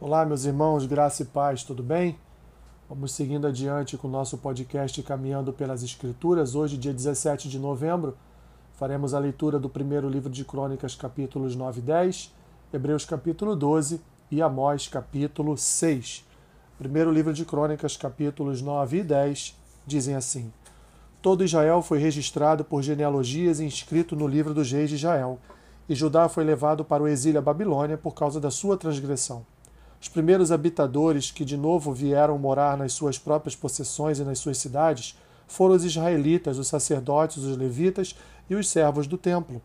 Olá, meus irmãos, graça e paz, tudo bem? Vamos seguindo adiante com o nosso podcast Caminhando pelas Escrituras. Hoje, dia 17 de novembro, faremos a leitura do primeiro livro de Crônicas, capítulos 9 e 10, Hebreus, capítulo 12 e Amós, capítulo 6. Primeiro livro de Crônicas, capítulos 9 e 10, dizem assim: Todo Israel foi registrado por genealogias e inscrito no livro dos reis de Israel, e Judá foi levado para o exílio à Babilônia por causa da sua transgressão. Os primeiros habitadores que de novo vieram morar nas suas próprias possessões e nas suas cidades foram os israelitas, os sacerdotes, os levitas e os servos do templo.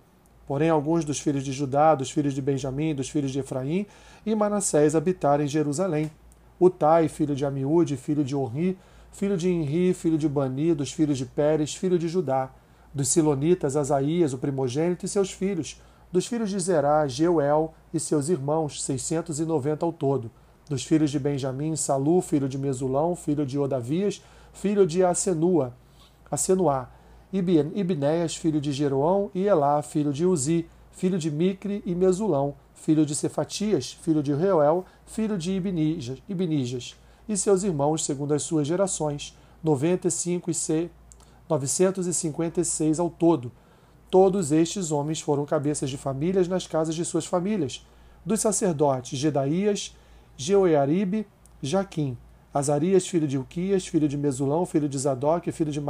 Porém, alguns dos filhos de Judá, dos filhos de Benjamim, dos filhos de Efraim e Manassés habitaram em Jerusalém. Utai, filho de Amiúde, filho de Orri, filho de Inri, filho de Bani, dos filhos de Pérez, filho de Judá. Dos Silonitas, Asaías, o primogênito, e seus filhos, dos filhos de Zerá, Jeuel e seus irmãos, 690 ao todo. Dos filhos de Benjamim, Salu, filho de Mesulão, filho de Odavias, filho de Asenua, Asenuá. Ibnéias, filho de Jeroão, e Elá, filho de Uzi, filho de Micre e Mesulão, filho de Cefatias, filho de Reuel, filho de Ibnijas, Ibnijas, e seus irmãos, segundo as suas gerações, 95 e 956 ao todo Todos estes homens foram cabeças de famílias nas casas de suas famílias. Dos sacerdotes, Gedaías, Jeoiaribe, Jaquim, Azarias, filho de Uquias, filho de Mesulão, filho de Zadok, filho de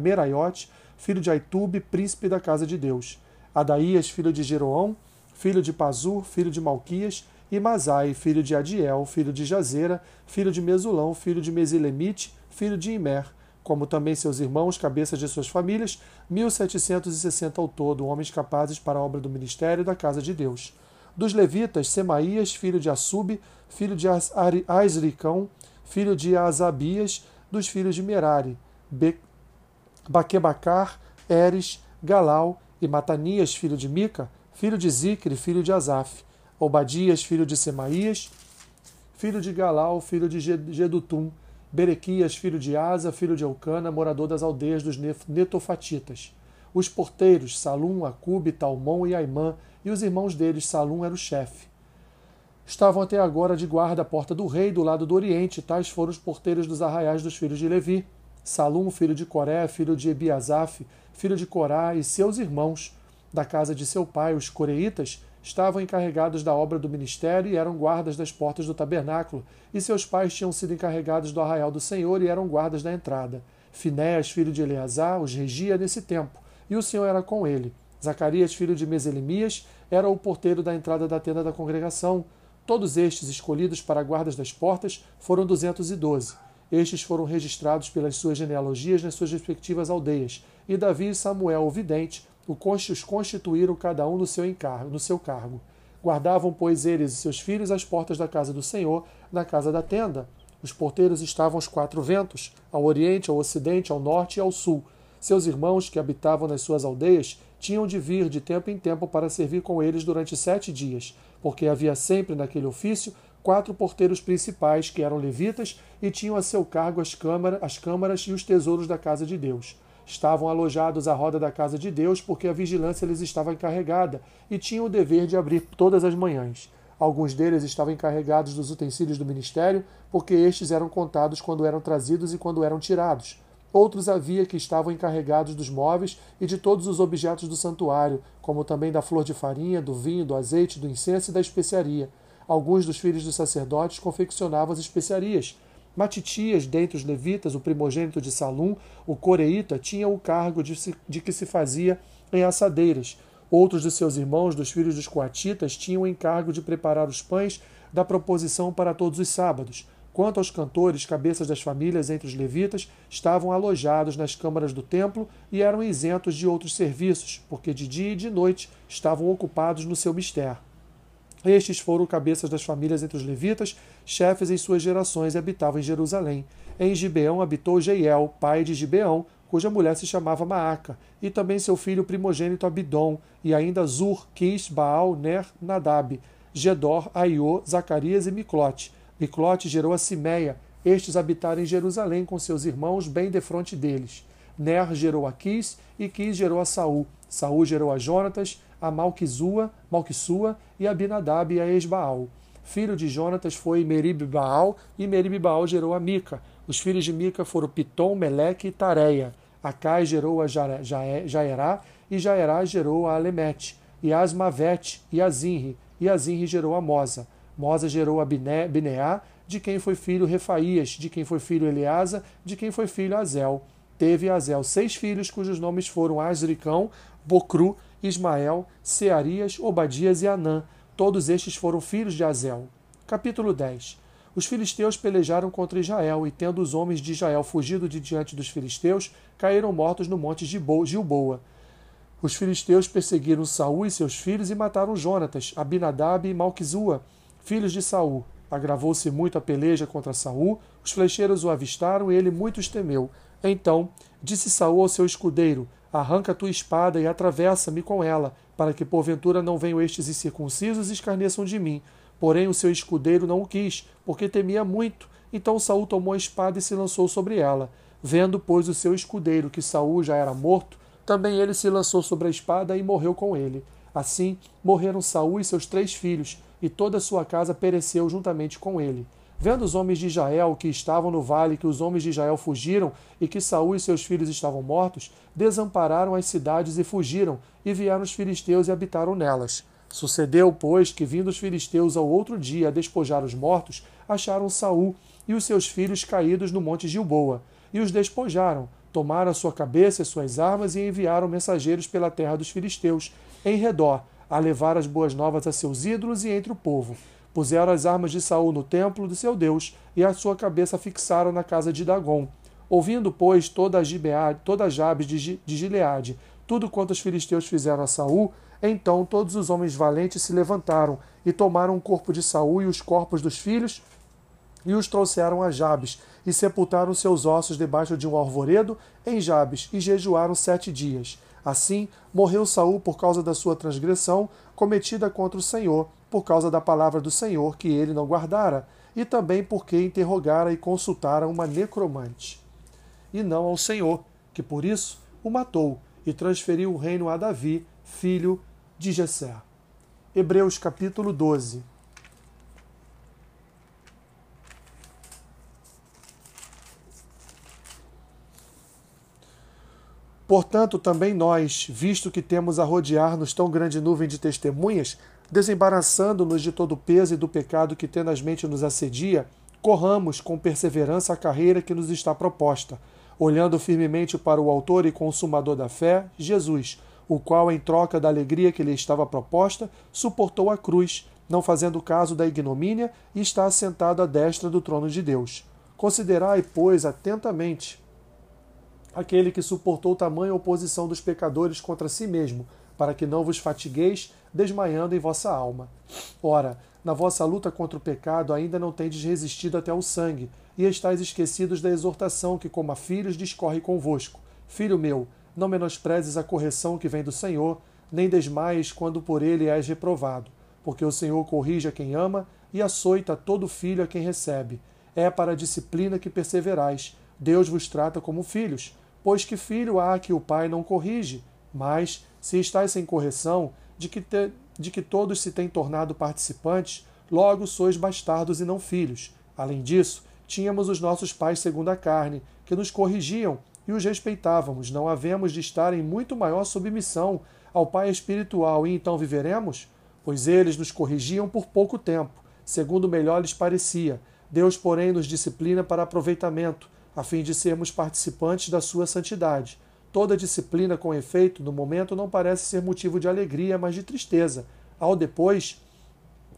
Meraiote, filho de Aitube, príncipe da casa de Deus. Adaías, filho de Jeroão, filho de Pazur, filho de Malquias, e Mazai, filho de Adiel, filho de Jazera, filho de Mesulão, filho de Mesilemite, filho de Imer, como também seus irmãos, cabeças de suas famílias, 1760 ao todo, homens capazes para a obra do ministério da casa de Deus. Dos levitas, Semaías, filho de Assub, filho de Asricão, filho de Asabias, dos filhos de Merari, Be Baquebacar, Eres, Galal e Matanias, filho de Mica, filho de Zicre, filho de Asaf, Obadias, filho de Semaías, filho de Galal, filho de Gedutum, Berequias, filho de Asa, filho de Elcana, morador das aldeias dos Netofatitas. Os porteiros, Salum, Acube, Talmon e Aimã, e os irmãos deles, Salum era o chefe. Estavam até agora de guarda à porta do rei, do lado do oriente, tais foram os porteiros dos arraiais dos filhos de Levi. Salum, filho de Coré, filho de Ebiasaf, filho de Corá, e seus irmãos, da casa de seu pai, os coreitas, estavam encarregados da obra do ministério e eram guardas das portas do tabernáculo, e seus pais tinham sido encarregados do arraial do Senhor e eram guardas da entrada. Finéas, filho de Eleazar, os regia nesse tempo, e o Senhor era com ele. Zacarias, filho de Meselemias, era o porteiro da entrada da tenda da congregação. Todos estes, escolhidos para guardas das portas, foram duzentos e doze. Estes foram registrados pelas suas genealogias nas suas respectivas aldeias, e Davi e Samuel, o vidente, os constituíram cada um no seu, encargo, no seu cargo. Guardavam, pois, eles e seus filhos as portas da casa do Senhor, na casa da tenda. Os porteiros estavam aos quatro ventos, ao oriente, ao ocidente, ao norte e ao sul. Seus irmãos, que habitavam nas suas aldeias, tinham de vir de tempo em tempo para servir com eles durante sete dias, porque havia sempre naquele ofício quatro porteiros principais, que eram levitas, e tinham a seu cargo as, as câmaras e os tesouros da casa de Deus estavam alojados à roda da casa de Deus porque a vigilância lhes estava encarregada e tinham o dever de abrir todas as manhãs. Alguns deles estavam encarregados dos utensílios do ministério, porque estes eram contados quando eram trazidos e quando eram tirados. Outros havia que estavam encarregados dos móveis e de todos os objetos do santuário, como também da flor de farinha, do vinho, do azeite, do incenso e da especiaria. Alguns dos filhos dos sacerdotes confeccionavam as especiarias, Matitias, dentre os levitas, o primogênito de Salum, o coreíta, tinha o cargo de, se, de que se fazia em assadeiras. Outros de seus irmãos, dos filhos dos coatitas, tinham o encargo de preparar os pães da proposição para todos os sábados. Quanto aos cantores, cabeças das famílias entre os levitas, estavam alojados nas câmaras do templo e eram isentos de outros serviços, porque de dia e de noite estavam ocupados no seu mistério. Estes foram cabeças das famílias entre os levitas, chefes em suas gerações e habitavam em Jerusalém. Em Gibeão habitou Jeiel, pai de Gibeão, cuja mulher se chamava Maaca, e também seu filho primogênito Abidom, e ainda Zur, Quis, Baal, Ner, Nadab, Gedor, Aiô, Zacarias e Miclote. Miclote gerou a Simeia, estes habitaram em Jerusalém com seus irmãos bem defronte deles. Ner gerou a Quis, e Quis gerou a Saul. Saul gerou a Jonatas, a Malquizua, Malquissua e a Abinadab e a Esbaal. Filho de Jonatas foi Merib-Baal, e Merib-Baal gerou a Mica. Os filhos de Mica foram Pitom, Meleque e Tareia. Acai gerou a Jaerá, e Jaerá gerou a Alemete, e Asmavete, e Azinri, e Azinri gerou a Mosa. Mosa gerou a Bineá, de quem foi filho Refaías, de quem foi filho Eleasa, de quem foi filho Azel. Teve Azel seis filhos, cujos nomes foram Asricão, Bocru, Ismael, Searias, Obadias e Anã. Todos estes foram filhos de Azel. Capítulo 10 Os filisteus pelejaram contra Israel, e tendo os homens de Israel fugido de diante dos filisteus, caíram mortos no monte Gilboa. Os filisteus perseguiram Saul e seus filhos e mataram Jonatas, Abinadab e Malquizua, filhos de Saul. Agravou-se muito a peleja contra Saul, os flecheiros o avistaram e ele muito os temeu. Então disse Saul ao seu escudeiro: Arranca tua espada e atravessa-me com ela, para que porventura não venham estes incircuncisos e escarneçam de mim. Porém o seu escudeiro não o quis, porque temia muito. Então Saul tomou a espada e se lançou sobre ela. Vendo, pois, o seu escudeiro que Saul já era morto, também ele se lançou sobre a espada e morreu com ele. Assim morreram Saul e seus três filhos, e toda a sua casa pereceu juntamente com ele. Vendo os homens de Israel que estavam no vale, que os homens de Israel fugiram e que Saul e seus filhos estavam mortos, desampararam as cidades e fugiram, e vieram os filisteus e habitaram nelas. Sucedeu, pois, que vindo os filisteus ao outro dia a despojar os mortos, acharam Saul e os seus filhos caídos no monte Gilboa, e os despojaram, tomaram a sua cabeça e suas armas e enviaram mensageiros pela terra dos filisteus, em redor, a levar as boas novas a seus ídolos e entre o povo. Puseram as armas de Saul no templo do seu Deus, e a sua cabeça fixaram na casa de Dagom. Ouvindo, pois, toda a, Gibeade, toda a Jabes de, de Gileade, tudo quanto os filisteus fizeram a Saul, então todos os homens valentes se levantaram e tomaram o corpo de Saul e os corpos dos filhos e os trouxeram a Jabes e sepultaram seus ossos debaixo de um arvoredo em Jabes e jejuaram sete dias. Assim, morreu Saul por causa da sua transgressão cometida contra o Senhor, por causa da palavra do Senhor que ele não guardara, e também porque interrogara e consultara uma necromante, e não ao Senhor, que por isso o matou e transferiu o reino a Davi, filho de Jessé. Hebreus capítulo 12. Portanto, também nós, visto que temos a rodear-nos tão grande nuvem de testemunhas, desembaraçando-nos de todo o peso e do pecado que tenazmente nos assedia, corramos com perseverança a carreira que nos está proposta, olhando firmemente para o Autor e Consumador da fé, Jesus, o qual, em troca da alegria que lhe estava proposta, suportou a cruz, não fazendo caso da ignomínia, e está assentado à destra do trono de Deus. Considerai, pois, atentamente aquele que suportou tamanha oposição dos pecadores contra si mesmo, para que não vos fatigueis, desmaiando em vossa alma. Ora, na vossa luta contra o pecado ainda não tendes resistido até o sangue, e estáis esquecidos da exortação que, como a filhos, discorre convosco. Filho meu, não menosprezes a correção que vem do Senhor, nem desmaies quando por ele és reprovado, porque o Senhor corrige a quem ama e açoita todo filho a quem recebe. É para a disciplina que perseverais. Deus vos trata como filhos. Pois que filho há que o pai não corrige? Mas, se estáis sem correção, de que, te, de que todos se têm tornado participantes, logo sois bastardos e não filhos. Além disso, tínhamos os nossos pais segundo a carne, que nos corrigiam e os respeitávamos. Não havemos de estar em muito maior submissão ao Pai espiritual e então viveremos? Pois eles nos corrigiam por pouco tempo, segundo melhor lhes parecia. Deus, porém, nos disciplina para aproveitamento, a fim de sermos participantes da sua santidade. Toda disciplina, com efeito, no momento não parece ser motivo de alegria, mas de tristeza. Ao depois,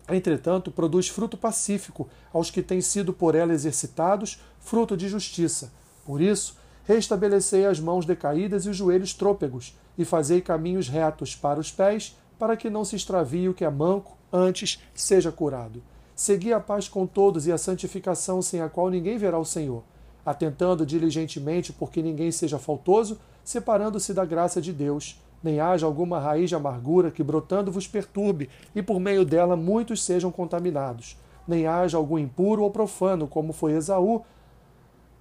entretanto, produz fruto pacífico aos que têm sido por ela exercitados, fruto de justiça. Por isso, restabelecei as mãos decaídas e os joelhos trôpegos, e fazei caminhos retos para os pés, para que não se extravie o que é manco, antes seja curado. Segui a paz com todos e a santificação sem a qual ninguém verá o Senhor atentando diligentemente porque ninguém seja faltoso, separando-se da graça de Deus, nem haja alguma raiz de amargura que brotando vos perturbe, e por meio dela muitos sejam contaminados, nem haja algum impuro ou profano, como foi Esaú,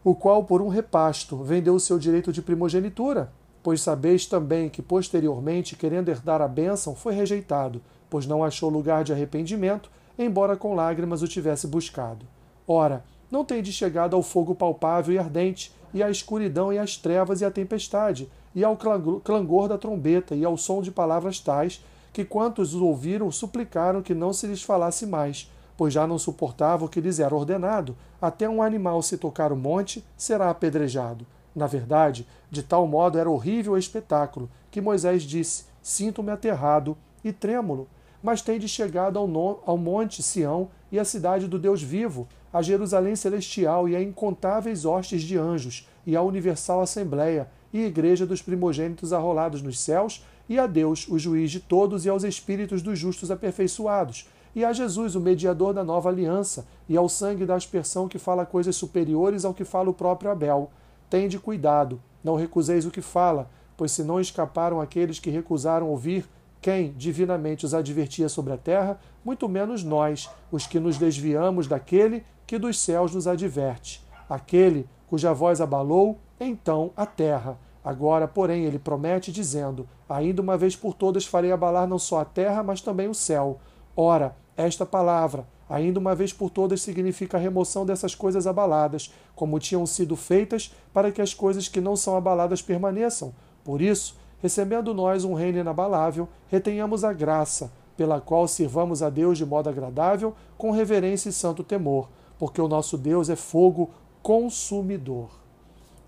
o qual por um repasto vendeu o seu direito de primogenitura, pois sabeis também que posteriormente, querendo herdar a bênção, foi rejeitado, pois não achou lugar de arrependimento, embora com lágrimas o tivesse buscado. Ora, não tendes chegado ao fogo palpável e ardente, e à escuridão e às trevas e à tempestade, e ao clangor da trombeta, e ao som de palavras tais, que quantos os ouviram suplicaram que não se lhes falasse mais, pois já não suportavam o que lhes era ordenado, até um animal se tocar o monte, será apedrejado. Na verdade, de tal modo era horrível o espetáculo, que Moisés disse: Sinto-me aterrado e trêmulo. Mas tendes chegado ao, no, ao monte Sião e à cidade do Deus vivo, a Jerusalém celestial e a incontáveis hostes de anjos, e a universal assembleia, e igreja dos primogênitos arrolados nos céus, e a Deus, o juiz de todos, e aos espíritos dos justos aperfeiçoados, e a Jesus, o mediador da nova aliança, e ao sangue da aspersão que fala coisas superiores ao que fala o próprio Abel. Tende cuidado, não recuseis o que fala, pois se não escaparam aqueles que recusaram ouvir quem divinamente os advertia sobre a terra, muito menos nós, os que nos desviamos daquele que dos céus nos adverte. Aquele cuja voz abalou, então, a terra. Agora, porém, ele promete, dizendo: Ainda uma vez por todas farei abalar não só a terra, mas também o céu. Ora, esta palavra, ainda uma vez por todas, significa a remoção dessas coisas abaladas, como tinham sido feitas, para que as coisas que não são abaladas permaneçam. Por isso, recebendo nós um reino inabalável, retenhamos a graça, pela qual sirvamos a Deus de modo agradável, com reverência e santo temor, porque o nosso Deus é fogo consumidor.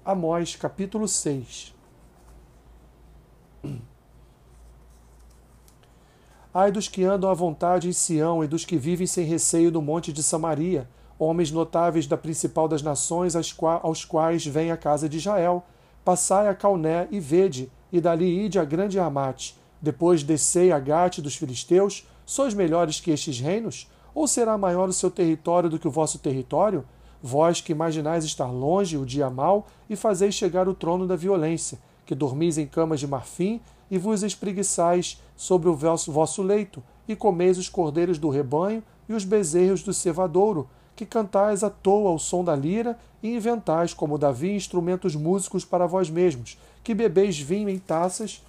Amós capítulo 6. Ai dos que andam à vontade em Sião e dos que vivem sem receio no monte de Samaria, homens notáveis da principal das nações aos quais vem a casa de Israel. Passai a Calné e vede, e dali ide a grande Amate. Depois descei a Gate dos filisteus. Sois melhores que estes reinos? Ou será maior o seu território do que o vosso território? Vós que imaginais estar longe o dia mau e fazeis chegar o trono da violência, que dormis em camas de marfim e vos espreguiçais sobre o vosso leito, e comeis os cordeiros do rebanho e os bezerros do cevadouro, que cantais à toa ao som da lira e inventais, como Davi, instrumentos músicos para vós mesmos, que bebeis vinho em taças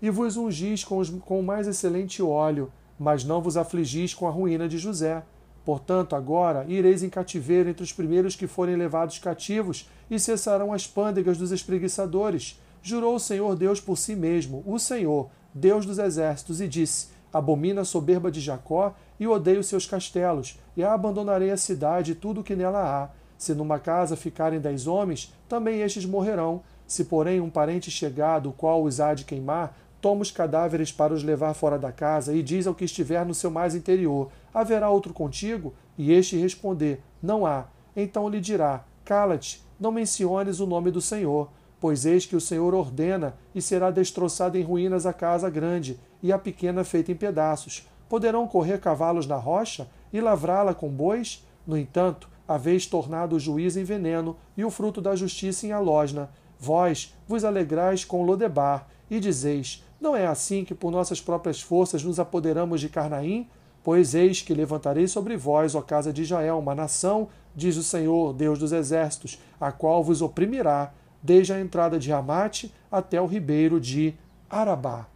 e vos ungis com, os, com o mais excelente óleo, mas não vos afligis com a ruína de José. Portanto, agora ireis em cativeiro entre os primeiros que forem levados cativos, e cessarão as pândegas dos espreguiçadores. Jurou o Senhor Deus por si mesmo, o Senhor, Deus dos exércitos, e disse: Abomina a soberba de Jacó e odeio seus castelos, e abandonarei a cidade e tudo o que nela há. Se numa casa ficarem dez homens, também estes morrerão. Se, porém, um parente chegado, qual os há de queimar, toma os cadáveres para os levar fora da casa e diz ao que estiver no seu mais interior: Haverá outro contigo? E este responder: Não há. Então lhe dirá: Cala-te, não menciones o nome do Senhor, pois eis que o Senhor ordena e será destroçada em ruínas a casa grande e a pequena feita em pedaços. Poderão correr cavalos na rocha e lavrá-la com bois? No entanto, haveis tornado o juiz em veneno e o fruto da justiça em alosna. Vós vos alegrais com Lodebar e dizeis: Não é assim que por nossas próprias forças nos apoderamos de Carnaim? Pois eis que levantarei sobre vós, ó casa de Israel, uma nação, diz o Senhor, Deus dos exércitos, a qual vos oprimirá, desde a entrada de Ramate até o ribeiro de Arabá.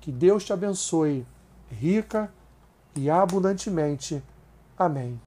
Que Deus te abençoe rica e abundantemente. Amém.